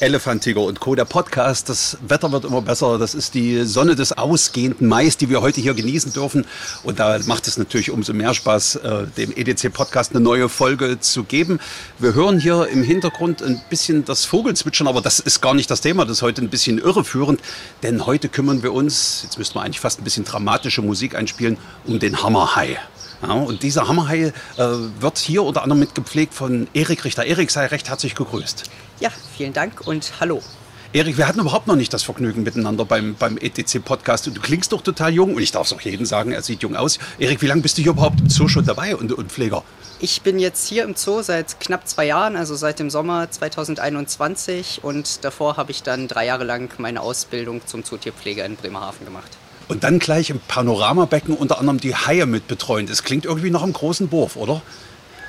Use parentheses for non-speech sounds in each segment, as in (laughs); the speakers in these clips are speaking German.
Elefant, Tiger und Co. Der Podcast. Das Wetter wird immer besser. Das ist die Sonne des ausgehenden Mais, die wir heute hier genießen dürfen. Und da macht es natürlich umso mehr Spaß, äh, dem EDC-Podcast eine neue Folge zu geben. Wir hören hier im Hintergrund ein bisschen das Vogelzwitschern, aber das ist gar nicht das Thema. Das ist heute ein bisschen irreführend, denn heute kümmern wir uns, jetzt müssten wir eigentlich fast ein bisschen dramatische Musik einspielen, um den Hammerhai. Ja, und dieser Hammerhai äh, wird hier unter anderem mitgepflegt von Erik Richter. Erik, sei recht herzlich gegrüßt. Ja, vielen Dank und hallo. Erik, wir hatten überhaupt noch nicht das Vergnügen miteinander beim, beim ETC-Podcast. Du klingst doch total jung und ich darf es auch jedem sagen, er sieht jung aus. Erik, wie lange bist du hier überhaupt im Zoo schon dabei und, und Pfleger? Ich bin jetzt hier im Zoo seit knapp zwei Jahren, also seit dem Sommer 2021 und davor habe ich dann drei Jahre lang meine Ausbildung zum Zootierpfleger in Bremerhaven gemacht. Und dann gleich im Panoramabecken unter anderem die Haie mit betreuen. Das klingt irgendwie nach einem großen Wurf, oder?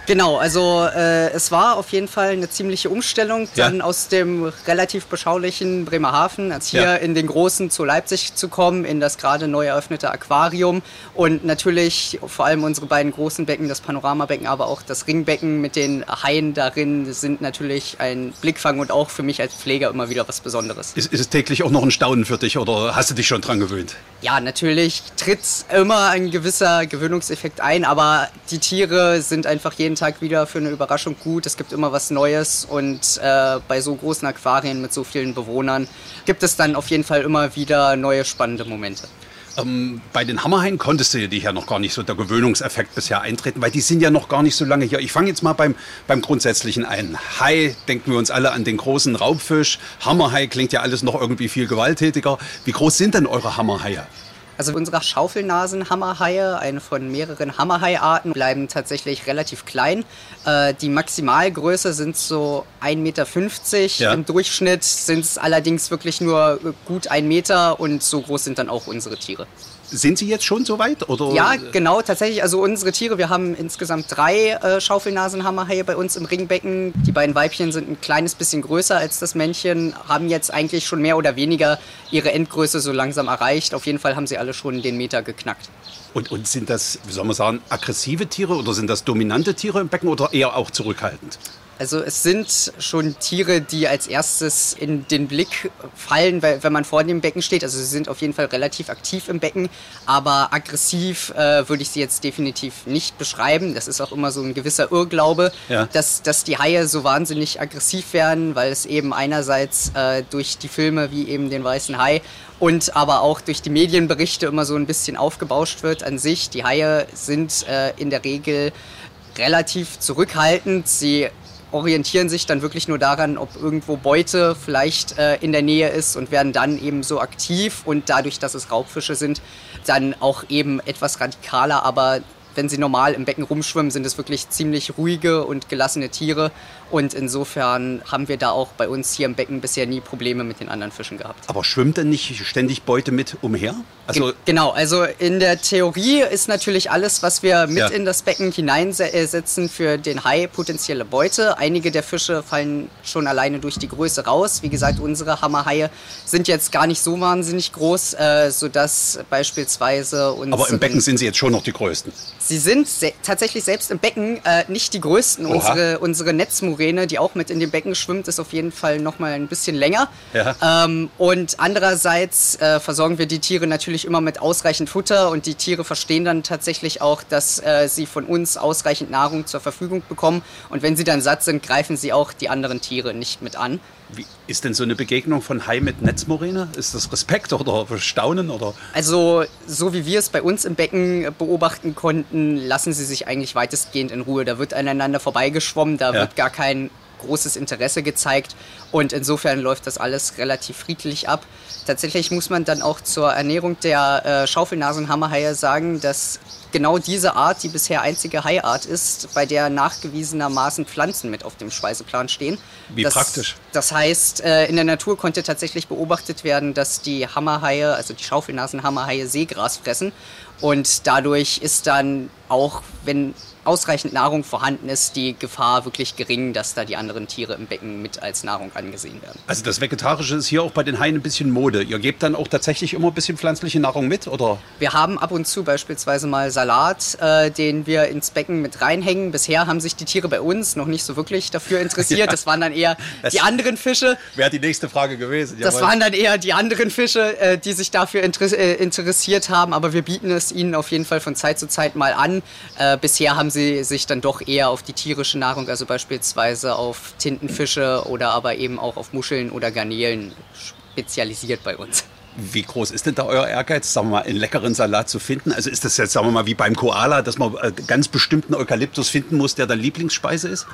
Genau, also äh, es war auf jeden Fall eine ziemliche Umstellung, dann ja. aus dem relativ beschaulichen Bremerhaven, als hier ja. in den großen zu Leipzig zu kommen, in das gerade neu eröffnete Aquarium und natürlich vor allem unsere beiden großen Becken, das Panoramabecken, aber auch das Ringbecken mit den Haien darin sind natürlich ein Blickfang und auch für mich als Pfleger immer wieder was Besonderes. Ist, ist es täglich auch noch ein Staunen für dich oder hast du dich schon dran gewöhnt? Ja, natürlich tritt immer ein gewisser Gewöhnungseffekt ein, aber die Tiere sind einfach jeden jeden Tag wieder für eine Überraschung gut. Es gibt immer was Neues und äh, bei so großen Aquarien mit so vielen Bewohnern gibt es dann auf jeden Fall immer wieder neue spannende Momente. Ähm, bei den Hammerhaien konntest du dich ja noch gar nicht so der Gewöhnungseffekt bisher eintreten, weil die sind ja noch gar nicht so lange hier. Ich fange jetzt mal beim, beim Grundsätzlichen ein. Hai, denken wir uns alle an den großen Raubfisch. Hammerhai klingt ja alles noch irgendwie viel gewalttätiger. Wie groß sind denn eure Hammerhaie? Also unsere Schaufelnasen-Hammerhaie, eine von mehreren Hammerhai-Arten, bleiben tatsächlich relativ klein. Äh, die Maximalgröße sind so 1,50 Meter. Ja. Im Durchschnitt sind es allerdings wirklich nur gut ein Meter und so groß sind dann auch unsere Tiere. Sind Sie jetzt schon so weit? Oder? Ja, genau, tatsächlich. Also unsere Tiere, wir haben insgesamt drei äh, Schaufelnasenhammerhaie bei uns im Ringbecken. Die beiden Weibchen sind ein kleines bisschen größer als das Männchen, haben jetzt eigentlich schon mehr oder weniger ihre Endgröße so langsam erreicht. Auf jeden Fall haben sie alle schon den Meter geknackt. Und, und sind das, wie soll man sagen, aggressive Tiere oder sind das dominante Tiere im Becken oder eher auch zurückhaltend? Also es sind schon Tiere, die als erstes in den Blick fallen, wenn man vor dem Becken steht. Also sie sind auf jeden Fall relativ aktiv im Becken, aber aggressiv äh, würde ich sie jetzt definitiv nicht beschreiben. Das ist auch immer so ein gewisser Irrglaube, ja. dass, dass die Haie so wahnsinnig aggressiv werden, weil es eben einerseits äh, durch die Filme wie eben den Weißen Hai und aber auch durch die Medienberichte immer so ein bisschen aufgebauscht wird an sich. Die Haie sind äh, in der Regel relativ zurückhaltend. Sie orientieren sich dann wirklich nur daran, ob irgendwo Beute vielleicht äh, in der Nähe ist und werden dann eben so aktiv und dadurch, dass es Raubfische sind, dann auch eben etwas radikaler, aber wenn sie normal im Becken rumschwimmen, sind es wirklich ziemlich ruhige und gelassene Tiere. Und insofern haben wir da auch bei uns hier im Becken bisher nie Probleme mit den anderen Fischen gehabt. Aber schwimmt denn nicht ständig Beute mit umher? Also Ge genau, also in der Theorie ist natürlich alles, was wir mit ja. in das Becken hineinsetzen, für den Hai potenzielle Beute. Einige der Fische fallen schon alleine durch die Größe raus. Wie gesagt, unsere Hammerhaie sind jetzt gar nicht so wahnsinnig groß, äh, sodass beispielsweise unsere... Aber im Becken sind sie jetzt schon noch die größten. Sie sind se tatsächlich selbst im Becken äh, nicht die größten. Unsere, unsere Netzmuräne, die auch mit in dem Becken schwimmt, ist auf jeden Fall noch mal ein bisschen länger. Ja. Ähm, und andererseits äh, versorgen wir die Tiere natürlich immer mit ausreichend Futter und die Tiere verstehen dann tatsächlich auch, dass äh, sie von uns ausreichend Nahrung zur Verfügung bekommen. Und wenn sie dann satt sind, greifen sie auch die anderen Tiere nicht mit an. Wie ist denn so eine Begegnung von Hai mit Netzmoräne? Ist das Respekt oder Staunen? Oder? Also, so wie wir es bei uns im Becken beobachten konnten, lassen sie sich eigentlich weitestgehend in Ruhe. Da wird aneinander vorbeigeschwommen, da ja. wird gar kein großes Interesse gezeigt und insofern läuft das alles relativ friedlich ab. Tatsächlich muss man dann auch zur Ernährung der äh, Schaufelnasenhammerhaie sagen, dass genau diese Art die bisher einzige Haiart ist, bei der nachgewiesenermaßen Pflanzen mit auf dem Speiseplan stehen. Wie das, praktisch. Das heißt, äh, in der Natur konnte tatsächlich beobachtet werden, dass die Hammerhaie, also die Schaufelnasenhammerhaie, Seegras fressen. Und dadurch ist dann auch, wenn ausreichend Nahrung vorhanden ist, die Gefahr wirklich gering, dass da die anderen Tiere im Becken mit als Nahrung angesehen werden. Also das Vegetarische ist hier auch bei den Haien ein bisschen Mode. Ihr gebt dann auch tatsächlich immer ein bisschen pflanzliche Nahrung mit, oder? Wir haben ab und zu beispielsweise mal Salat, äh, den wir ins Becken mit reinhängen. Bisher haben sich die Tiere bei uns noch nicht so wirklich dafür interessiert. (laughs) ja, das waren dann eher die anderen Fische. Wäre die nächste Frage gewesen. Das waren dann eher die anderen Fische, äh, die sich dafür inter äh, interessiert haben. Aber wir bieten es ihnen auf jeden Fall von Zeit zu Zeit mal an. Äh, bisher haben sie sich dann doch eher auf die tierische Nahrung, also beispielsweise auf Tintenfische oder aber eben auch auf Muscheln oder Garnelen spezialisiert bei uns. Wie groß ist denn da euer Ehrgeiz, sagen wir mal, einen leckeren Salat zu finden? Also ist das jetzt, sagen wir mal, wie beim Koala, dass man äh, ganz bestimmten Eukalyptus finden muss, der dann Lieblingsspeise ist?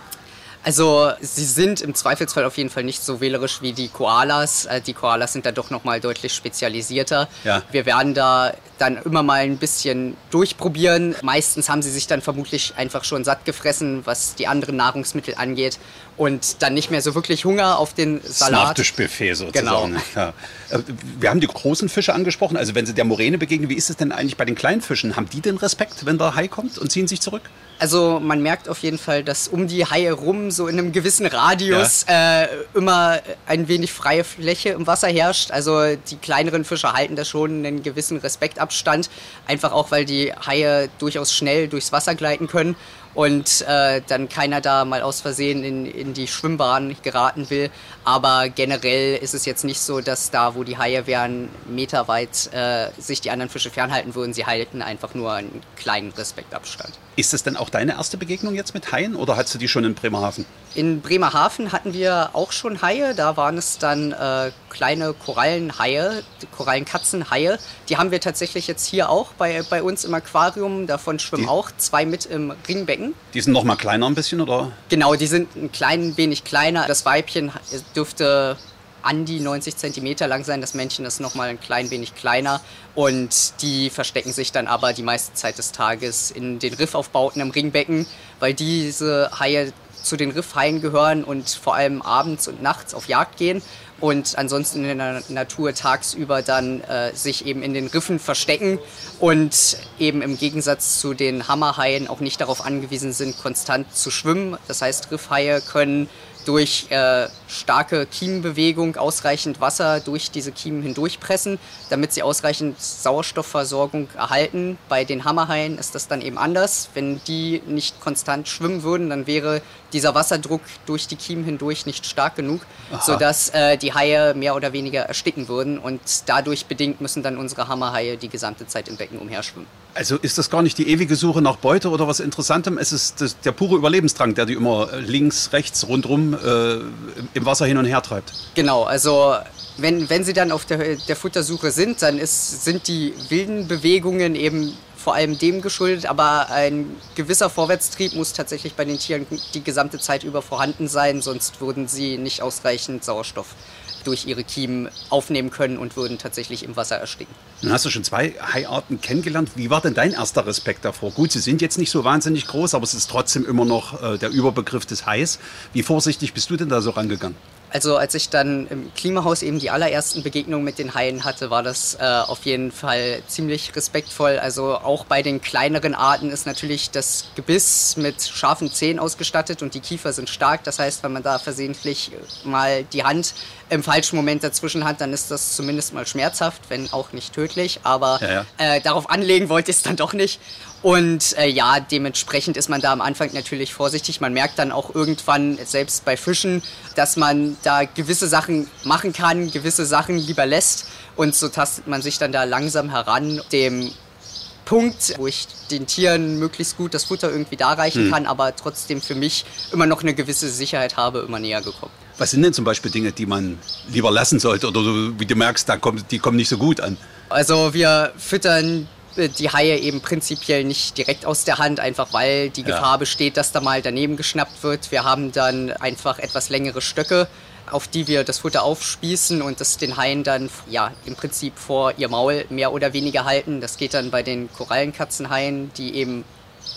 Also sie sind im Zweifelsfall auf jeden Fall nicht so wählerisch wie die Koalas. Äh, die Koalas sind da doch noch mal deutlich spezialisierter. Ja. Wir werden da dann immer mal ein bisschen durchprobieren. Meistens haben sie sich dann vermutlich einfach schon satt gefressen, was die anderen Nahrungsmittel angeht und dann nicht mehr so wirklich Hunger auf den Salat. Nachtischbuffet sozusagen. Genau. Ja. Äh, wir haben die großen Fische angesprochen. Also wenn sie der Moräne begegnen, wie ist es denn eigentlich bei den kleinen Fischen? Haben die den Respekt, wenn der Hai kommt und ziehen sich zurück? Also man merkt auf jeden Fall, dass um die Haie rum so in einem gewissen Radius ja. äh, immer ein wenig freie Fläche im Wasser herrscht. Also die kleineren Fische halten da schon einen gewissen Respektabstand, einfach auch weil die Haie durchaus schnell durchs Wasser gleiten können und äh, dann keiner da mal aus Versehen in, in die Schwimmbahn geraten will. Aber generell ist es jetzt nicht so, dass da, wo die Haie wären, meterweit äh, sich die anderen Fische fernhalten würden. Sie halten einfach nur einen kleinen Respektabstand. Ist das denn auch deine erste Begegnung jetzt mit Haien oder hattest du die schon in Bremerhaven? In Bremerhaven hatten wir auch schon Haie. Da waren es dann äh, kleine Korallenhaie, Korallenkatzenhaie. Die haben wir tatsächlich jetzt hier auch bei, bei uns im Aquarium. Davon schwimmen die, auch zwei mit im Ringbecken. Die sind noch mal kleiner ein bisschen, oder? Genau, die sind ein klein wenig kleiner. Das Weibchen dürfte an die 90 cm lang sein. Das Männchen ist noch mal ein klein wenig kleiner und die verstecken sich dann aber die meiste Zeit des Tages in den Riffaufbauten im Ringbecken, weil diese Haie zu den Riffhaien gehören und vor allem abends und nachts auf Jagd gehen und ansonsten in der Natur tagsüber dann äh, sich eben in den Riffen verstecken und eben im Gegensatz zu den Hammerhaien auch nicht darauf angewiesen sind, konstant zu schwimmen. Das heißt, Riffhaie können durch äh, starke Kiemenbewegung ausreichend Wasser durch diese Kiemen hindurchpressen, damit sie ausreichend Sauerstoffversorgung erhalten. Bei den Hammerhaien ist das dann eben anders. Wenn die nicht konstant schwimmen würden, dann wäre dieser Wasserdruck durch die Kiemen hindurch nicht stark genug, Aha. sodass äh, die Haie mehr oder weniger ersticken würden. Und dadurch bedingt müssen dann unsere Hammerhaie die gesamte Zeit im Becken umherschwimmen. Also ist das gar nicht die ewige Suche nach Beute oder was Interessantem? Es ist das, der pure Überlebensdrang, der die immer links, rechts, rundrum äh, im Wasser hin und her treibt. Genau, also wenn, wenn sie dann auf der, der Futtersuche sind, dann ist, sind die wilden Bewegungen eben vor allem dem geschuldet, aber ein gewisser Vorwärtstrieb muss tatsächlich bei den Tieren die gesamte Zeit über vorhanden sein, sonst würden sie nicht ausreichend Sauerstoff durch ihre Kiemen aufnehmen können und würden tatsächlich im Wasser ersticken. Nun hast du schon zwei Haiarten kennengelernt. Wie war denn dein erster Respekt davor? Gut, sie sind jetzt nicht so wahnsinnig groß, aber es ist trotzdem immer noch äh, der Überbegriff des Hais. Wie vorsichtig bist du denn da so rangegangen? Also als ich dann im Klimahaus eben die allerersten Begegnungen mit den Haien hatte, war das äh, auf jeden Fall ziemlich respektvoll. Also auch bei den kleineren Arten ist natürlich das Gebiss mit scharfen Zähnen ausgestattet und die Kiefer sind stark. Das heißt, wenn man da versehentlich mal die Hand im falschen Moment dazwischen hat, dann ist das zumindest mal schmerzhaft, wenn auch nicht tödlich. Aber ja, ja. Äh, darauf anlegen wollte ich es dann doch nicht. Und äh, ja, dementsprechend ist man da am Anfang natürlich vorsichtig. Man merkt dann auch irgendwann, selbst bei Fischen, dass man da gewisse Sachen machen kann, gewisse Sachen lieber lässt. Und so tastet man sich dann da langsam heran, dem Punkt, wo ich den Tieren möglichst gut das Futter irgendwie darreichen hm. kann, aber trotzdem für mich immer noch eine gewisse Sicherheit habe, immer näher gekommen. Was sind denn zum Beispiel Dinge, die man lieber lassen sollte oder wie du merkst, da kommt, die kommen nicht so gut an? Also wir füttern die Haie eben prinzipiell nicht direkt aus der Hand, einfach weil die Gefahr ja. besteht, dass da mal daneben geschnappt wird. Wir haben dann einfach etwas längere Stöcke, auf die wir das Futter aufspießen und das den Haien dann ja im Prinzip vor ihr Maul mehr oder weniger halten. Das geht dann bei den Korallenkatzenhaien, die eben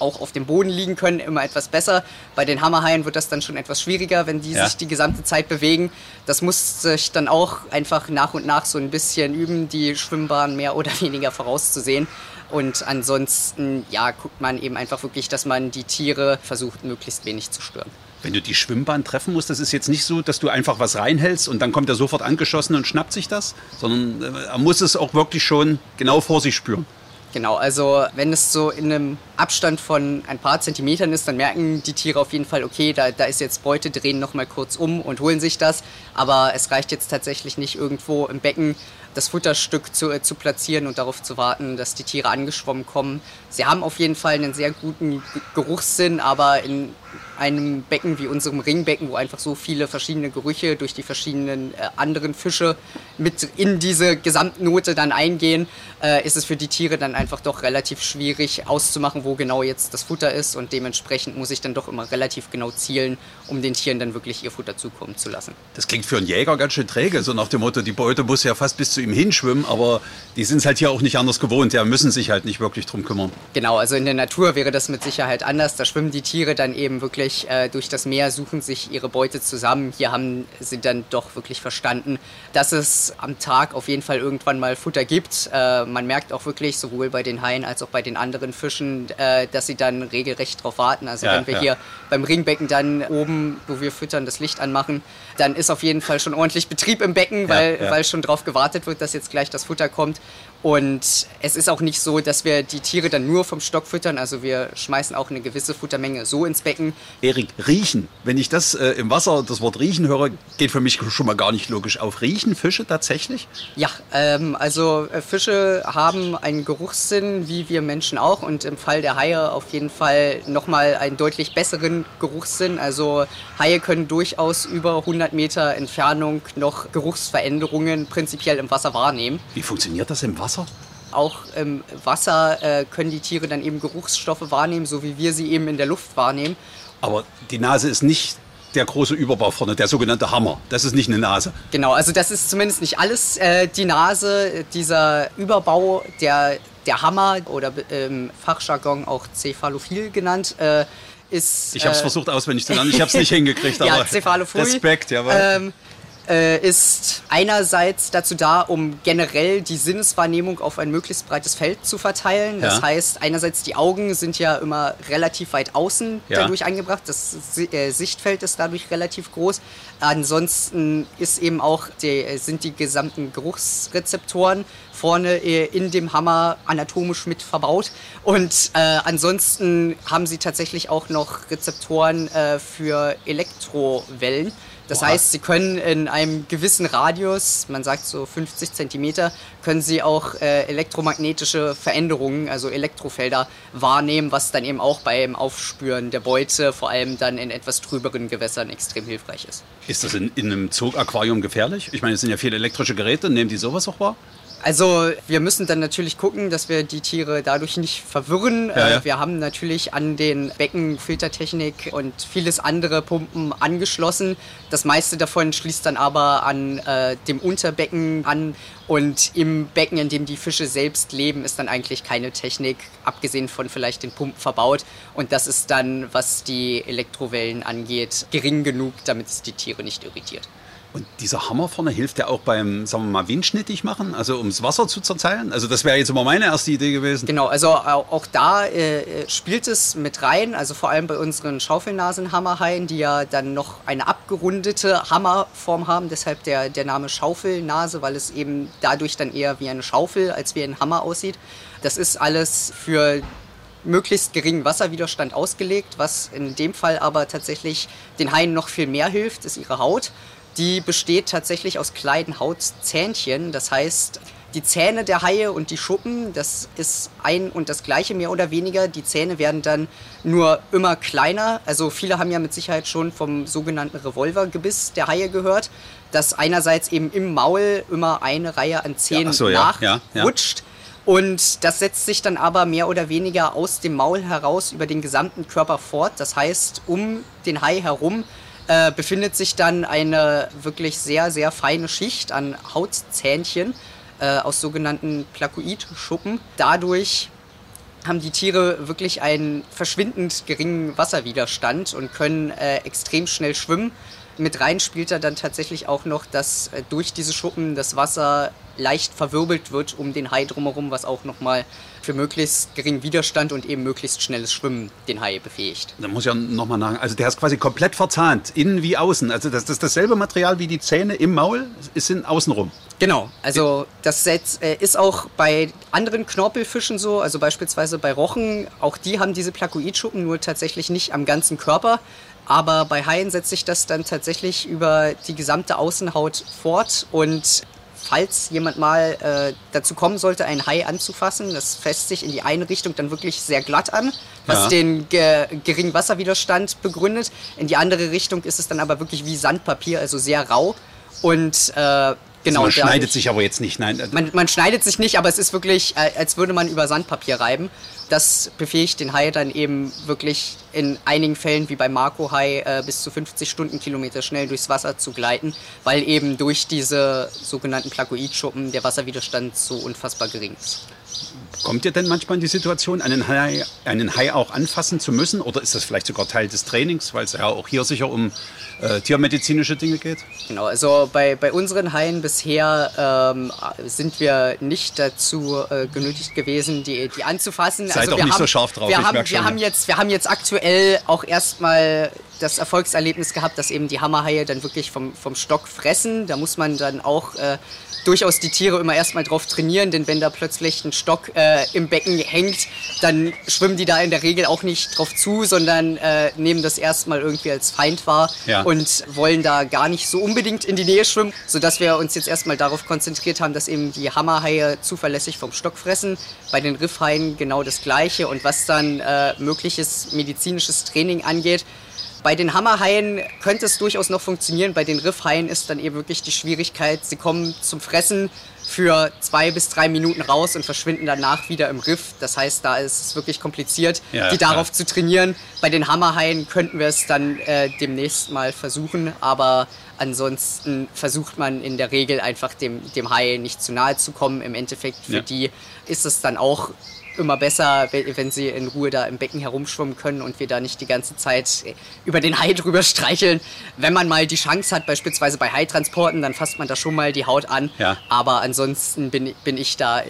auch auf dem Boden liegen können, immer etwas besser. Bei den Hammerhaien wird das dann schon etwas schwieriger, wenn die ja. sich die gesamte Zeit bewegen. Das muss sich dann auch einfach nach und nach so ein bisschen üben, die Schwimmbahn mehr oder (laughs) weniger vorauszusehen. Und ansonsten, ja, guckt man eben einfach wirklich, dass man die Tiere versucht, möglichst wenig zu stören. Wenn du die Schwimmbahn treffen musst, das ist jetzt nicht so, dass du einfach was reinhältst und dann kommt er sofort angeschossen und schnappt sich das, sondern äh, er muss es auch wirklich schon genau vor sich spüren. Genau, also wenn es so in einem Abstand von ein paar Zentimetern ist, dann merken die Tiere auf jeden Fall, okay, da, da ist jetzt Beute, drehen nochmal kurz um und holen sich das. Aber es reicht jetzt tatsächlich nicht irgendwo im Becken das Futterstück zu, äh, zu platzieren und darauf zu warten, dass die Tiere angeschwommen kommen. Sie haben auf jeden Fall einen sehr guten Geruchssinn, aber in einem Becken wie unserem Ringbecken, wo einfach so viele verschiedene Gerüche durch die verschiedenen äh, anderen Fische mit in diese Gesamtnote dann eingehen, äh, ist es für die Tiere dann einfach doch relativ schwierig auszumachen, wo genau jetzt das Futter ist und dementsprechend muss ich dann doch immer relativ genau zielen, um den Tieren dann wirklich ihr Futter zukommen zu lassen. Das klingt für einen Jäger ganz schön träge, so nach dem Motto, die Beute muss ja fast bis zu ihm hinschwimmen, aber die sind es halt hier auch nicht anders gewohnt, ja, müssen sich halt nicht wirklich drum kümmern. Genau, also in der Natur wäre das mit Sicherheit anders, da schwimmen die Tiere dann eben wirklich äh, durch das Meer, suchen sich ihre Beute zusammen. Hier haben sie dann doch wirklich verstanden, dass es am Tag auf jeden Fall irgendwann mal Futter gibt. Äh, man merkt auch wirklich, sowohl bei den Haien als auch bei den anderen Fischen, äh, dass sie dann regelrecht darauf warten. Also ja, wenn wir ja. hier beim Ringbecken dann oben, wo wir füttern, das Licht anmachen, dann ist auf jeden Fall schon ordentlich Betrieb im Becken, weil, ja, weil schon darauf gewartet wird, dass jetzt gleich das Futter kommt. Und es ist auch nicht so, dass wir die Tiere dann nur vom Stock füttern. Also wir schmeißen auch eine gewisse Futtermenge so ins Becken. Erik, riechen. Wenn ich das äh, im Wasser, das Wort riechen höre, geht für mich schon mal gar nicht logisch auf. Riechen Fische tatsächlich? Ja, ähm, also äh, Fische haben einen Geruchssinn, wie wir Menschen auch. Und im Fall der Haie auf jeden Fall nochmal einen deutlich besseren Geruchssinn. Also Haie können durchaus über 100 Meter Entfernung noch Geruchsveränderungen prinzipiell im Wasser wahrnehmen. Wie funktioniert das im Wasser? Wasser? Auch im Wasser äh, können die Tiere dann eben Geruchsstoffe wahrnehmen, so wie wir sie eben in der Luft wahrnehmen. Aber die Nase ist nicht der große Überbau vorne, der sogenannte Hammer. Das ist nicht eine Nase. Genau, also das ist zumindest nicht alles äh, die Nase. Dieser Überbau, der, der Hammer oder im Fachjargon auch Cephalophil genannt, äh, ist. Ich habe es äh, versucht auswendig zu lernen, ich habe es nicht (laughs) hingekriegt, ja, aber Cephalophil, Respekt, jawohl. Ähm, äh, ist einerseits dazu da, um generell die Sinneswahrnehmung auf ein möglichst breites Feld zu verteilen. Das ja. heißt, einerseits die Augen sind ja immer relativ weit außen ja. dadurch eingebracht. Das äh, Sichtfeld ist dadurch relativ groß. Ansonsten ist eben auch die, sind die gesamten Geruchsrezeptoren vorne äh, in dem Hammer anatomisch mit verbaut. Und äh, ansonsten haben sie tatsächlich auch noch Rezeptoren äh, für Elektrowellen. Das Boah. heißt, Sie können in einem gewissen Radius, man sagt so 50 Zentimeter, können Sie auch äh, elektromagnetische Veränderungen, also Elektrofelder wahrnehmen, was dann eben auch beim Aufspüren der Beute, vor allem dann in etwas trüberen Gewässern, extrem hilfreich ist. Ist das in, in einem Zoo-Aquarium gefährlich? Ich meine, es sind ja viele elektrische Geräte, nehmen die sowas auch wahr? Also wir müssen dann natürlich gucken, dass wir die Tiere dadurch nicht verwirren. Ja, ja. Äh, wir haben natürlich an den Becken Filtertechnik und vieles andere Pumpen angeschlossen. Das meiste davon schließt dann aber an äh, dem Unterbecken an. Und im Becken, in dem die Fische selbst leben, ist dann eigentlich keine Technik, abgesehen von vielleicht den Pumpen verbaut. Und das ist dann, was die Elektrowellen angeht, gering genug, damit es die Tiere nicht irritiert. Und dieser Hammer vorne hilft ja auch beim, sagen wir mal, windschnittig machen, also ums Wasser zu zerteilen. Also das wäre jetzt immer meine erste Idee gewesen. Genau, also auch da äh, spielt es mit rein, also vor allem bei unseren Schaufelnasenhammerhaien, die ja dann noch eine abgerundete Hammerform haben, deshalb der, der Name Schaufelnase, weil es eben dadurch dann eher wie eine Schaufel als wie ein Hammer aussieht. Das ist alles für möglichst geringen Wasserwiderstand ausgelegt, was in dem Fall aber tatsächlich den Haien noch viel mehr hilft, ist ihre Haut. Die besteht tatsächlich aus kleinen Hautzähnchen. Das heißt, die Zähne der Haie und die Schuppen, das ist ein und das gleiche mehr oder weniger. Die Zähne werden dann nur immer kleiner. Also viele haben ja mit Sicherheit schon vom sogenannten Revolvergebiss der Haie gehört, dass einerseits eben im Maul immer eine Reihe an Zähnen ja, so, nachrutscht. Ja, ja, und das setzt sich dann aber mehr oder weniger aus dem Maul heraus über den gesamten Körper fort. Das heißt, um den Hai herum äh, befindet sich dann eine wirklich sehr, sehr feine Schicht an Hautzähnchen äh, aus sogenannten Plakoidschuppen. Dadurch haben die Tiere wirklich einen verschwindend geringen Wasserwiderstand und können äh, extrem schnell schwimmen. Mit rein spielt er dann tatsächlich auch noch, dass äh, durch diese Schuppen das Wasser leicht verwirbelt wird um den Hai drumherum, was auch nochmal für möglichst geringen Widerstand und eben möglichst schnelles Schwimmen den Hai befähigt. Da muss ich ja nochmal sagen, also der ist quasi komplett verzahnt, innen wie außen. Also das, das ist dasselbe Material wie die Zähne im Maul, ist in außenrum. Genau, also das äh, ist auch bei anderen Knorpelfischen so, also beispielsweise bei Rochen, auch die haben diese Plakoidschuppen, nur tatsächlich nicht am ganzen Körper. Aber bei Haien setzt sich das dann tatsächlich über die gesamte Außenhaut fort und falls jemand mal äh, dazu kommen sollte, einen Hai anzufassen, das fässt sich in die eine Richtung dann wirklich sehr glatt an, was ja. den ge geringen Wasserwiderstand begründet. In die andere Richtung ist es dann aber wirklich wie Sandpapier, also sehr rau. Und äh, Genau, also man schneidet sich aber jetzt nicht, nein. Man, man, schneidet sich nicht, aber es ist wirklich, äh, als würde man über Sandpapier reiben. Das befähigt den Hai dann eben wirklich in einigen Fällen, wie beim Marco-Hai, äh, bis zu 50 Stundenkilometer schnell durchs Wasser zu gleiten, weil eben durch diese sogenannten Plakoidschuppen der Wasserwiderstand so unfassbar gering ist. Kommt ihr denn manchmal in die Situation, einen Hai, einen Hai auch anfassen zu müssen? Oder ist das vielleicht sogar Teil des Trainings, weil es ja auch hier sicher um äh, tiermedizinische Dinge geht? Genau, also bei, bei unseren Haien bisher ähm, sind wir nicht dazu äh, genötigt gewesen, die, die anzufassen. Seid also auch nicht haben, so scharf drauf. Wir, haben, wir, haben jetzt, wir haben jetzt aktuell auch erstmal das Erfolgserlebnis gehabt, dass eben die Hammerhaie dann wirklich vom, vom Stock fressen. Da muss man dann auch äh, durchaus die Tiere immer erstmal drauf trainieren, denn wenn da plötzlich ein Stock äh, im Becken hängt, dann schwimmen die da in der Regel auch nicht drauf zu, sondern äh, nehmen das erstmal irgendwie als Feind wahr ja. und wollen da gar nicht so unbedingt in die Nähe schwimmen, sodass wir uns jetzt erstmal darauf konzentriert haben, dass eben die Hammerhaie zuverlässig vom Stock fressen. Bei den Riffhaien genau das Gleiche und was dann äh, mögliches medizinisches Training angeht, bei den Hammerhaien könnte es durchaus noch funktionieren. Bei den Riffhaien ist dann eben wirklich die Schwierigkeit, sie kommen zum Fressen für zwei bis drei Minuten raus und verschwinden danach wieder im Riff. Das heißt, da ist es wirklich kompliziert, ja, die darauf ja. zu trainieren. Bei den Hammerhaien könnten wir es dann äh, demnächst mal versuchen, aber ansonsten versucht man in der Regel einfach dem, dem Hai nicht zu nahe zu kommen. Im Endeffekt für ja. die ist es dann auch immer besser, wenn sie in Ruhe da im Becken herumschwimmen können und wir da nicht die ganze Zeit über den Hai drüber (laughs) streicheln. Wenn man mal die Chance hat, beispielsweise bei Haitransporten, dann fasst man da schon mal die Haut an. Ja. Aber ansonsten bin, bin ich da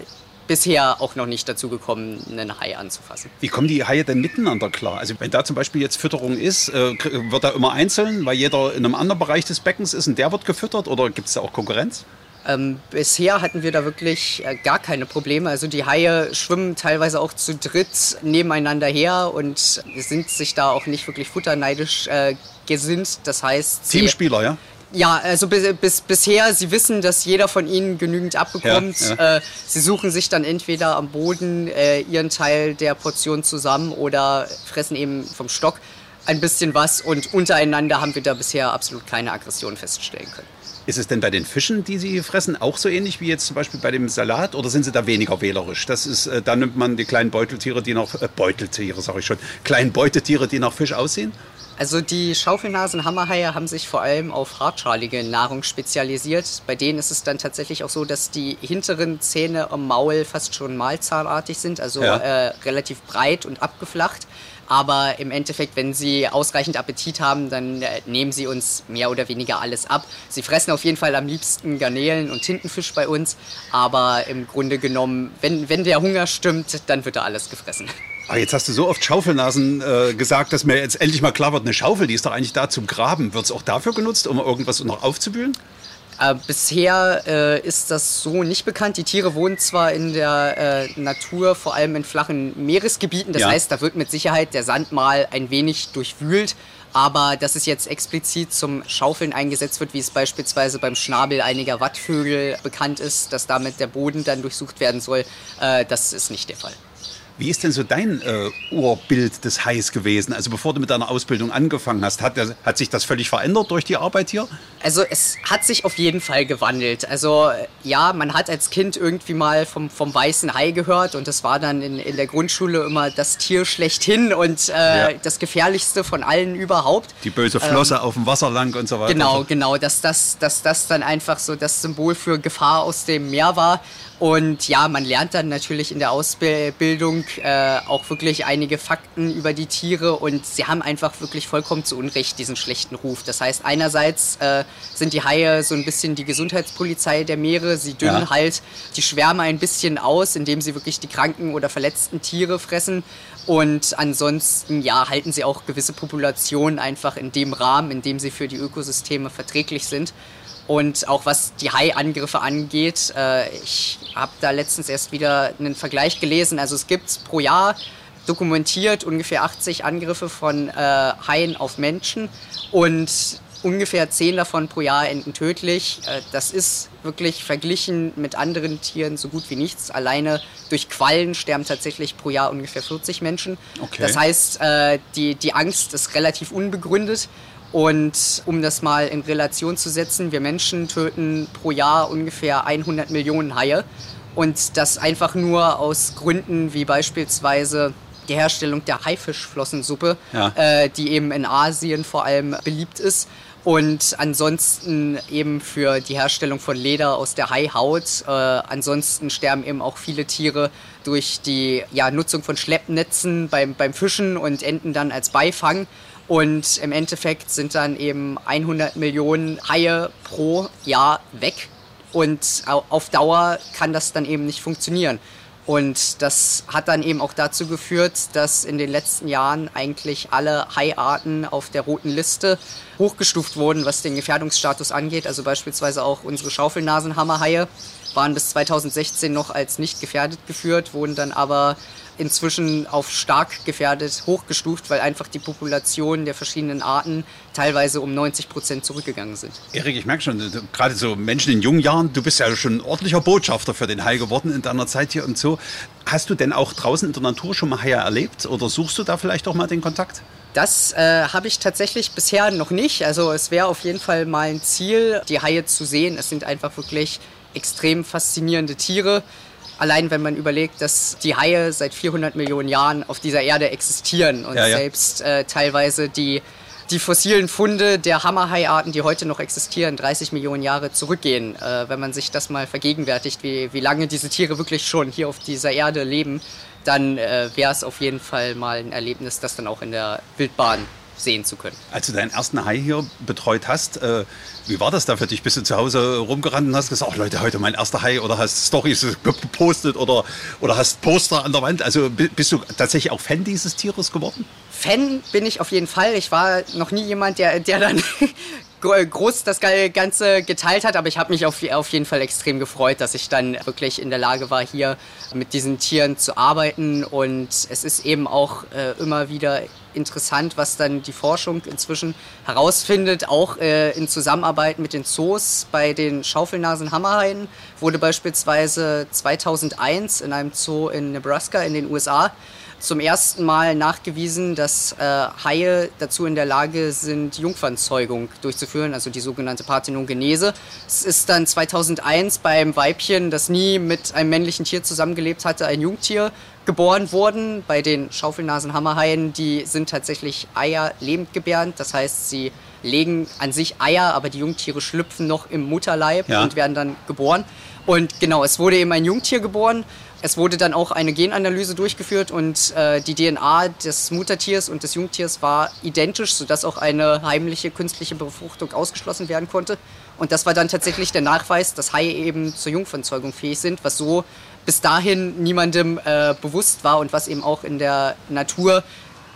bisher auch noch nicht dazu gekommen, einen Hai anzufassen. Wie kommen die Haie denn miteinander klar? Also wenn da zum Beispiel jetzt Fütterung ist, äh, wird da immer einzeln, weil jeder in einem anderen Bereich des Beckens ist und der wird gefüttert oder gibt es da auch Konkurrenz? Ähm, bisher hatten wir da wirklich äh, gar keine Probleme. Also die Haie schwimmen teilweise auch zu dritt nebeneinander her und sind sich da auch nicht wirklich futterneidisch äh, gesinnt. Das heißt. Teamspieler, ja? Ja, also bis, bis, bisher, sie wissen, dass jeder von ihnen genügend abbekommt. Ja, ja. Äh, sie suchen sich dann entweder am Boden äh, ihren Teil der Portion zusammen oder fressen eben vom Stock ein bisschen was und untereinander haben wir da bisher absolut keine Aggression feststellen können. Ist es denn bei den Fischen, die Sie fressen, auch so ähnlich wie jetzt zum Beispiel bei dem Salat oder sind Sie da weniger wählerisch? Das ist, äh, da nimmt man die kleinen Beuteltiere, die nach äh, Beuteltiere, sage ich schon, kleinen Beutetiere, die nach Fisch aussehen? Also die Schaufelnasen-Hammerhaie haben sich vor allem auf hartschalige Nahrung spezialisiert. Bei denen ist es dann tatsächlich auch so, dass die hinteren Zähne am Maul fast schon mahlzahnartig sind, also ja. äh, relativ breit und abgeflacht. Aber im Endeffekt, wenn sie ausreichend Appetit haben, dann äh, nehmen sie uns mehr oder weniger alles ab. Sie fressen auf jeden Fall am liebsten Garnelen und Tintenfisch bei uns. Aber im Grunde genommen, wenn, wenn der Hunger stimmt, dann wird da alles gefressen. Aber jetzt hast du so oft Schaufelnasen äh, gesagt, dass mir jetzt endlich mal klar wird, eine Schaufel, die ist doch eigentlich da zum Graben. Wird es auch dafür genutzt, um irgendwas noch aufzubühlen? Äh, bisher äh, ist das so nicht bekannt. Die Tiere wohnen zwar in der äh, Natur, vor allem in flachen Meeresgebieten. Das ja. heißt, da wird mit Sicherheit der Sand mal ein wenig durchwühlt. Aber dass es jetzt explizit zum Schaufeln eingesetzt wird, wie es beispielsweise beim Schnabel einiger Wattvögel bekannt ist, dass damit der Boden dann durchsucht werden soll, äh, das ist nicht der Fall. Wie ist denn so dein äh, Urbild des Hais gewesen? Also bevor du mit deiner Ausbildung angefangen hast, hat, hat sich das völlig verändert durch die Arbeit hier? Also es hat sich auf jeden Fall gewandelt. Also ja, man hat als Kind irgendwie mal vom, vom weißen Hai gehört und das war dann in, in der Grundschule immer das Tier schlechthin und äh, ja. das gefährlichste von allen überhaupt. Die böse Flosse ähm, auf dem Wasser lang und so weiter. Genau, genau, dass das, dass das dann einfach so das Symbol für Gefahr aus dem Meer war. Und ja, man lernt dann natürlich in der Ausbildung äh, auch wirklich einige Fakten über die Tiere und sie haben einfach wirklich vollkommen zu Unrecht diesen schlechten Ruf. Das heißt, einerseits äh, sind die Haie so ein bisschen die Gesundheitspolizei der Meere. Sie dünnen ja. halt die Schwärme ein bisschen aus, indem sie wirklich die kranken oder verletzten Tiere fressen. Und ansonsten, ja, halten sie auch gewisse Populationen einfach in dem Rahmen, in dem sie für die Ökosysteme verträglich sind. Und auch was die Hai-Angriffe angeht, äh, ich habe da letztens erst wieder einen Vergleich gelesen. Also es gibt pro Jahr dokumentiert ungefähr 80 Angriffe von äh, Haien auf Menschen und ungefähr 10 davon pro Jahr enden tödlich. Äh, das ist wirklich verglichen mit anderen Tieren so gut wie nichts. Alleine durch Quallen sterben tatsächlich pro Jahr ungefähr 40 Menschen. Okay. Das heißt, äh, die, die Angst ist relativ unbegründet. Und um das mal in Relation zu setzen, wir Menschen töten pro Jahr ungefähr 100 Millionen Haie. Und das einfach nur aus Gründen wie beispielsweise die Herstellung der Haifischflossensuppe, ja. äh, die eben in Asien vor allem beliebt ist. Und ansonsten eben für die Herstellung von Leder aus der Haihaut. Äh, ansonsten sterben eben auch viele Tiere durch die ja, Nutzung von Schleppnetzen beim, beim Fischen und enden dann als Beifang. Und im Endeffekt sind dann eben 100 Millionen Haie pro Jahr weg. Und auf Dauer kann das dann eben nicht funktionieren. Und das hat dann eben auch dazu geführt, dass in den letzten Jahren eigentlich alle Haiarten auf der roten Liste hochgestuft wurden, was den Gefährdungsstatus angeht. Also beispielsweise auch unsere Schaufelnasenhammerhaie waren bis 2016 noch als nicht gefährdet geführt, wurden dann aber inzwischen auf stark gefährdet hochgestuft, weil einfach die Population der verschiedenen Arten teilweise um 90 Prozent zurückgegangen sind. Erik, ich merke schon, gerade so Menschen in jungen Jahren, du bist ja schon ein ordentlicher Botschafter für den Hai geworden in deiner Zeit hier und so. Hast du denn auch draußen in der Natur schon mal Haie erlebt oder suchst du da vielleicht auch mal den Kontakt? Das äh, habe ich tatsächlich bisher noch nicht. Also es wäre auf jeden Fall mal ein Ziel, die Haie zu sehen. Es sind einfach wirklich extrem faszinierende Tiere. Allein wenn man überlegt, dass die Haie seit 400 Millionen Jahren auf dieser Erde existieren und ja, ja. selbst äh, teilweise die, die fossilen Funde der Hammerhaiarten, die heute noch existieren, 30 Millionen Jahre zurückgehen. Äh, wenn man sich das mal vergegenwärtigt, wie, wie lange diese Tiere wirklich schon hier auf dieser Erde leben, dann äh, wäre es auf jeden Fall mal ein Erlebnis, das dann auch in der Wildbahn sehen zu können. Als du deinen ersten Hai hier betreut hast, äh, wie war das da für dich? Bist du zu Hause rumgerannt und hast gesagt, oh Leute, heute mein erster Hai oder hast Stories gepostet oder, oder hast Poster an der Wand? Also bist du tatsächlich auch Fan dieses Tieres geworden? Fan bin ich auf jeden Fall. Ich war noch nie jemand, der, der dann groß das Ganze geteilt hat, aber ich habe mich auf, auf jeden Fall extrem gefreut, dass ich dann wirklich in der Lage war, hier mit diesen Tieren zu arbeiten. Und es ist eben auch äh, immer wieder interessant, was dann die Forschung inzwischen herausfindet, auch äh, in Zusammenarbeit mit den Zoos. Bei den Schaufelnasen-Hammerhaien wurde beispielsweise 2001 in einem Zoo in Nebraska in den USA zum ersten Mal nachgewiesen, dass äh, Haie dazu in der Lage sind, Jungfernzeugung durchzuführen, also die sogenannte Parthenogenese. Es ist dann 2001 beim Weibchen, das nie mit einem männlichen Tier zusammengelebt hatte, ein Jungtier geboren worden. Bei den Schaufelnasenhammerhaien, die sind tatsächlich Eier lebend gebärend, das heißt, sie legen an sich Eier, aber die Jungtiere schlüpfen noch im Mutterleib ja. und werden dann geboren. Und genau, es wurde eben ein Jungtier geboren es wurde dann auch eine Genanalyse durchgeführt und äh, die DNA des Muttertiers und des Jungtiers war identisch, sodass auch eine heimliche künstliche Befruchtung ausgeschlossen werden konnte. Und das war dann tatsächlich der Nachweis, dass Haie eben zur Jungfernzeugung fähig sind, was so bis dahin niemandem äh, bewusst war und was eben auch in der Natur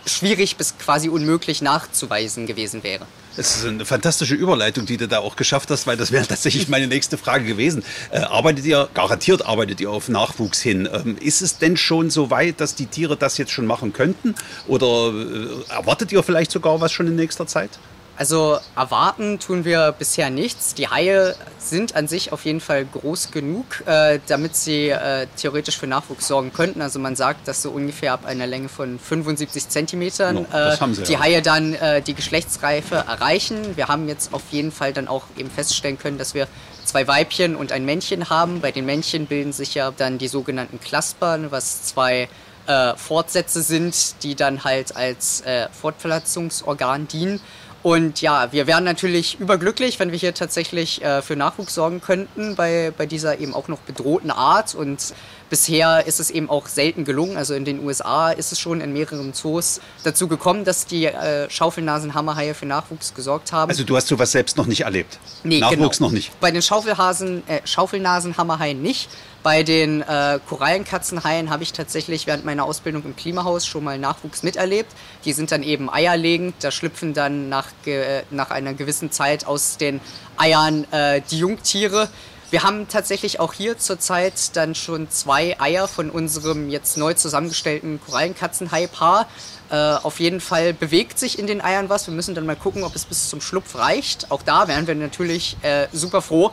schwierig bis quasi unmöglich nachzuweisen gewesen wäre. Das ist eine fantastische Überleitung, die du da auch geschafft hast, weil das wäre tatsächlich meine nächste Frage gewesen. Äh, arbeitet ihr, garantiert arbeitet ihr auf Nachwuchs hin. Ähm, ist es denn schon so weit, dass die Tiere das jetzt schon machen könnten? Oder äh, erwartet ihr vielleicht sogar was schon in nächster Zeit? Also erwarten tun wir bisher nichts. Die Haie sind an sich auf jeden Fall groß genug, äh, damit sie äh, theoretisch für Nachwuchs sorgen könnten. Also man sagt, dass so ungefähr ab einer Länge von 75 Zentimetern No, äh, die ja. Haie dann äh, die Geschlechtsreife erreichen. Wir haben jetzt auf jeden Fall dann auch eben feststellen können, dass wir zwei Weibchen und ein Männchen haben. Bei den Männchen bilden sich ja dann die sogenannten Klaspern, was zwei äh, Fortsätze sind, die dann halt als äh, Fortpflanzungsorgan dienen. Und ja, wir wären natürlich überglücklich, wenn wir hier tatsächlich äh, für Nachwuchs sorgen könnten bei, bei dieser eben auch noch bedrohten Art. Und bisher ist es eben auch selten gelungen. Also in den USA ist es schon in mehreren Zoos dazu gekommen, dass die äh, Schaufelnasenhammerhaie für Nachwuchs gesorgt haben. Also du hast sowas selbst noch nicht erlebt? Nee, Nachwuchs genau. noch nicht? Bei den Schaufelhasen, äh, Schaufelnasenhammerhaien nicht. Bei den äh, Korallenkatzenhaien habe ich tatsächlich während meiner Ausbildung im Klimahaus schon mal Nachwuchs miterlebt. Die sind dann eben eierlegend. Da schlüpfen dann nach, ge nach einer gewissen Zeit aus den Eiern äh, die Jungtiere. Wir haben tatsächlich auch hier zurzeit dann schon zwei Eier von unserem jetzt neu zusammengestellten Korallenkatzenhai-Paar. Äh, auf jeden Fall bewegt sich in den Eiern was. Wir müssen dann mal gucken, ob es bis zum Schlupf reicht. Auch da wären wir natürlich äh, super froh,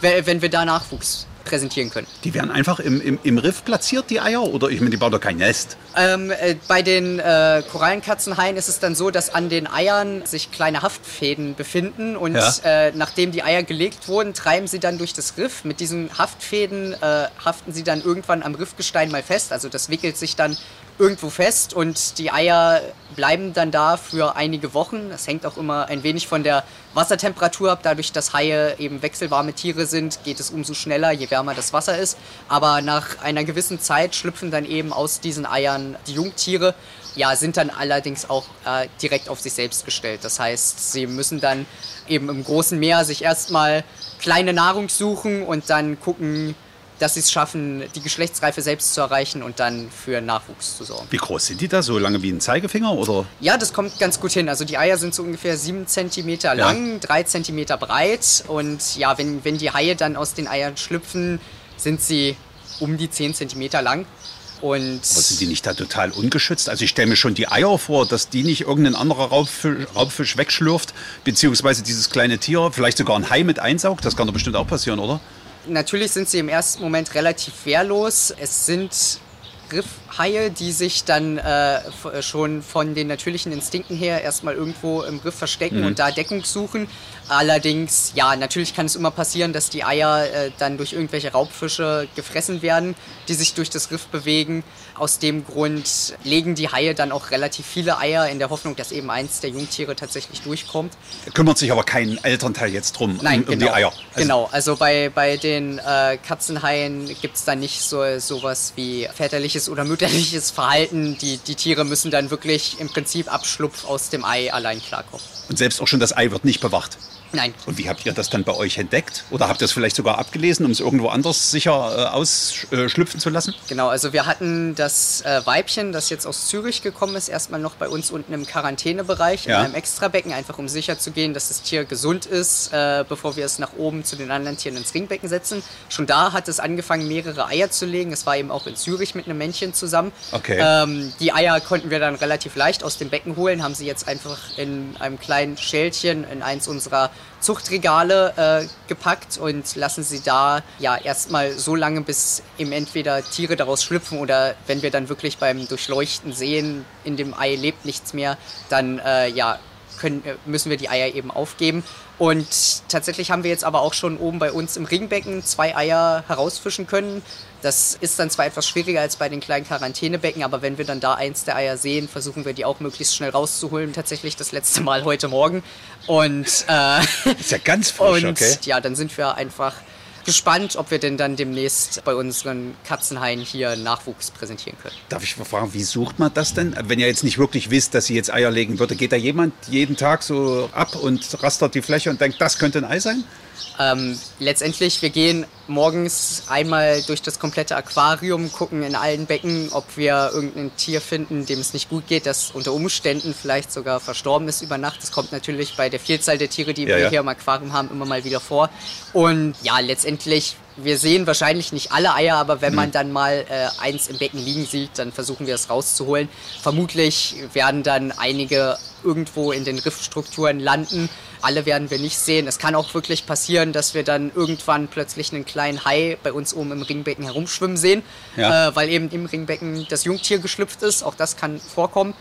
wenn wir da Nachwuchs präsentieren können. Die werden einfach im, im, im Riff platziert, die Eier? Oder ich meine, die bauen doch kein Nest. Ähm, äh, bei den äh, Korallenkatzenhaien ist es dann so, dass an den Eiern sich kleine Haftfäden befinden und Ja. äh, nachdem die Eier gelegt wurden, treiben sie dann durch das Riff. Mit diesen Haftfäden äh, haften sie dann irgendwann am Riffgestein mal fest. Also das wickelt sich dann irgendwo fest und die Eier bleiben dann da für einige Wochen. Das hängt auch immer ein wenig von der Wassertemperatur ab. Dadurch, dass Haie eben wechselwarme Tiere sind, geht es umso schneller, je wärmer das Wasser ist. Aber nach einer gewissen Zeit schlüpfen dann eben aus diesen Eiern die Jungtiere. Ja, sind dann allerdings auch äh, direkt auf sich selbst gestellt. Das heißt, sie müssen dann eben im großen Meer sich erstmal kleine Nahrung suchen und dann gucken, dass sie es schaffen, die Geschlechtsreife selbst zu erreichen und dann für Nachwuchs zu sorgen. Wie groß sind die da? So lange wie ein Zeigefinger? Oder? Ja, das kommt ganz gut hin. Also die Eier sind so ungefähr 7 cm lang, 3 cm breit. Und ja, wenn, wenn die Haie dann aus den Eiern schlüpfen, sind sie um die 10 cm lang. Und Aber sind die nicht da total ungeschützt? Also ich stelle mir schon die Eier vor, dass die nicht irgendein anderer Raubfisch, Raubfisch wegschlürft, beziehungsweise dieses kleine Tier, vielleicht sogar ein Hai mit einsaugt. Das kann doch bestimmt auch passieren, oder? Natürlich sind sie im ersten Moment relativ wehrlos. Es sind Riffhaie, die sich dann äh, f- schon von den natürlichen Instinkten her erstmal irgendwo im Riff verstecken und da Deckung suchen. Allerdings, ja, natürlich kann es immer passieren, dass die Eier äh, dann durch irgendwelche Raubfische gefressen werden, die sich durch das Riff bewegen. Aus dem Grund legen die Haie dann auch relativ viele Eier in der Hoffnung, dass eben eins der Jungtiere tatsächlich durchkommt. Kümmert sich aber kein Elternteil jetzt drum, Nein, um, um genau. die Eier. Also, genau, also bei, bei den äh, Katzenhaien gibt es da nicht so sowas wie väterliches oder mütterliches Verhalten. Die, die Tiere müssen dann wirklich im Prinzip ab Schlupf aus dem Ei allein klarkommen. Und selbst auch schon das Ei wird nicht bewacht. Nein, Und wie habt ihr das dann bei euch entdeckt? Oder habt ihr es vielleicht sogar abgelesen, um es irgendwo anders sicher äh, ausschlüpfen zu lassen? Genau, also wir hatten das äh, Weibchen, das jetzt aus Zürich gekommen ist, erstmal noch bei uns unten im Quarantänebereich, Ja. in einem Extrabecken, einfach um sicher zu gehen, dass das Tier gesund ist, äh, bevor wir es nach oben zu den anderen Tieren ins Ringbecken setzen. Schon da hat es angefangen, mehrere Eier zu legen. Es war eben auch in Zürich mit einem Männchen zusammen. Okay. Ähm, die Eier konnten wir dann relativ leicht aus dem Becken holen, haben sie jetzt einfach in einem kleinen Schälchen in eins unserer Zuchtregale äh, gepackt und lassen sie da ja erstmal so lange, bis eben entweder Tiere daraus schlüpfen oder wenn wir dann wirklich beim Durchleuchten sehen, in dem Ei lebt nichts mehr, dann äh, ja können, äh, müssen wir die Eier eben aufgeben. Und tatsächlich haben wir jetzt aber auch schon oben bei uns im Ringbecken zwei Eier herausfischen können. Das ist dann zwar etwas schwieriger als bei den kleinen Quarantänebecken, aber wenn wir dann da eins der Eier sehen, versuchen wir die auch möglichst schnell rauszuholen. Tatsächlich das letzte Mal heute Morgen. Und, äh, Ist ja ganz frisch, (laughs) und okay? ja, dann sind wir einfach gespannt, ob wir denn dann demnächst bei unseren Katzenhaien hier Nachwuchs präsentieren können. Darf ich mal fragen, wie sucht man das denn? Wenn ihr jetzt nicht wirklich wisst, dass sie jetzt Eier legen würde, geht da jemand jeden Tag so ab und rastert die Fläche und denkt, das könnte ein Ei sein? Ähm, letztendlich, wir gehen morgens einmal durch das komplette Aquarium, gucken in allen Becken, ob wir irgendein Tier finden, dem es nicht gut geht, das unter Umständen vielleicht sogar verstorben ist über Nacht. Das kommt natürlich bei der Vielzahl der Tiere, die Ja, wir ja. hier im Aquarium haben, immer mal wieder vor. Und ja, letztendlich wir sehen wahrscheinlich nicht alle Eier, aber wenn man mhm. dann mal äh, eins im Becken liegen sieht, dann versuchen wir es rauszuholen. Vermutlich werden dann einige irgendwo in den Riffstrukturen landen. Alle werden wir nicht sehen. Es kann auch wirklich passieren, dass wir dann irgendwann plötzlich einen kleinen Hai bei uns oben im Ringbecken herumschwimmen sehen, ja. äh, weil eben im Ringbecken das Jungtier geschlüpft ist. Auch das kann vorkommen.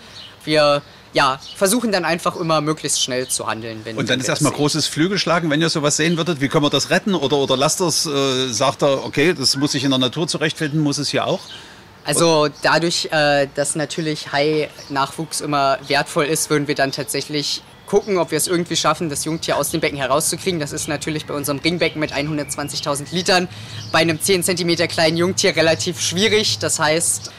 Wir ja, versuchen dann einfach immer möglichst schnell zu handeln. Wenn und dann ist erstmal großes Flügelschlagen, wenn ihr sowas sehen würdet. Wie können wir das retten? Oder, oder lasst das, äh, sagt er, okay, das muss sich in der Natur zurechtfinden, muss es hier auch? Also dadurch, äh, dass natürlich Hai-Nachwuchs immer wertvoll ist, würden wir dann tatsächlich gucken, ob wir es irgendwie schaffen, das Jungtier aus dem Becken herauszukriegen. Das ist natürlich bei unserem Ringbecken mit 120.000 Litern bei einem 10 cm kleinen Jungtier relativ schwierig. Das heißt,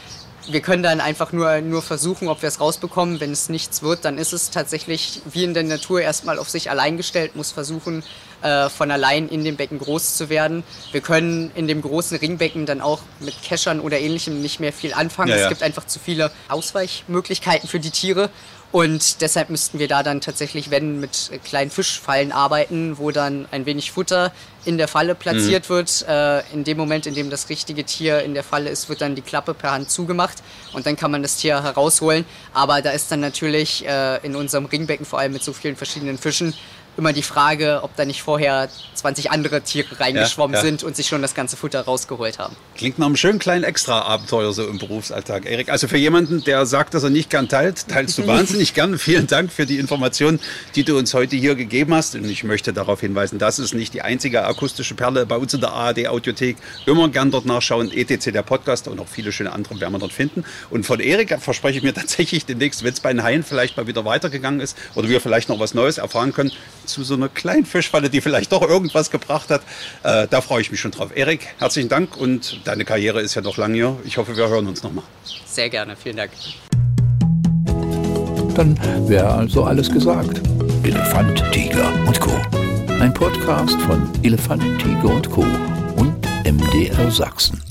wir können dann einfach nur, nur versuchen, ob wir es rausbekommen. Wenn es nichts wird, dann ist es tatsächlich wie in der Natur erstmal auf sich allein gestellt, muss versuchen, äh, von allein in dem Becken groß zu werden. Wir können in dem großen Ringbecken dann auch mit Keschern oder ähnlichem nicht mehr viel anfangen. Ja, ja. Es gibt einfach zu viele Ausweichmöglichkeiten für die Tiere. Und deshalb müssten wir da dann tatsächlich, wenn, mit kleinen Fischfallen arbeiten, wo dann ein wenig Futter in der Falle platziert mhm. wird. Äh, in dem Moment, in dem das richtige Tier in der Falle ist, wird dann die Klappe per Hand zugemacht und dann kann man das Tier herausholen. Aber da ist dann natürlich äh, in unserem Ringbecken, vor allem mit so vielen verschiedenen Fischen, immer die Frage, ob da nicht vorher 20 andere Tiere reingeschwommen ja, ja. sind und sich schon das ganze Futter rausgeholt haben. Klingt nach einem schönen kleinen Extra-Abenteuer so im Berufsalltag, Erik. Also für jemanden, der sagt, dass er nicht gern teilt, teilst du (laughs) wahnsinnig gern. Vielen Dank für die Informationen, die du uns heute hier gegeben hast. Und ich möchte darauf hinweisen, das ist nicht die einzige akustische Perle bei uns in der ARD Audiothek. Immer gern dort nachschauen. ETC, der Podcast und noch viele schöne andere werden wir dort finden. Und von Erik verspreche ich mir (laughs) tatsächlich demnächst, wenn es bei den Haien vielleicht mal wieder weitergegangen ist oder wir vielleicht noch was Neues erfahren können, zu so einer kleinen Fischfalle, die vielleicht doch irgendwas gebracht hat. Äh, da freue ich mich schon drauf. Erik, herzlichen Dank und deine Karriere ist ja noch lang hier. Ich hoffe, wir hören uns nochmal. Sehr gerne, vielen Dank. Dann wäre also alles gesagt. Elefant, Tiger und Co. Ein Podcast von Elefant, Tiger und Co. und MDR Sachsen.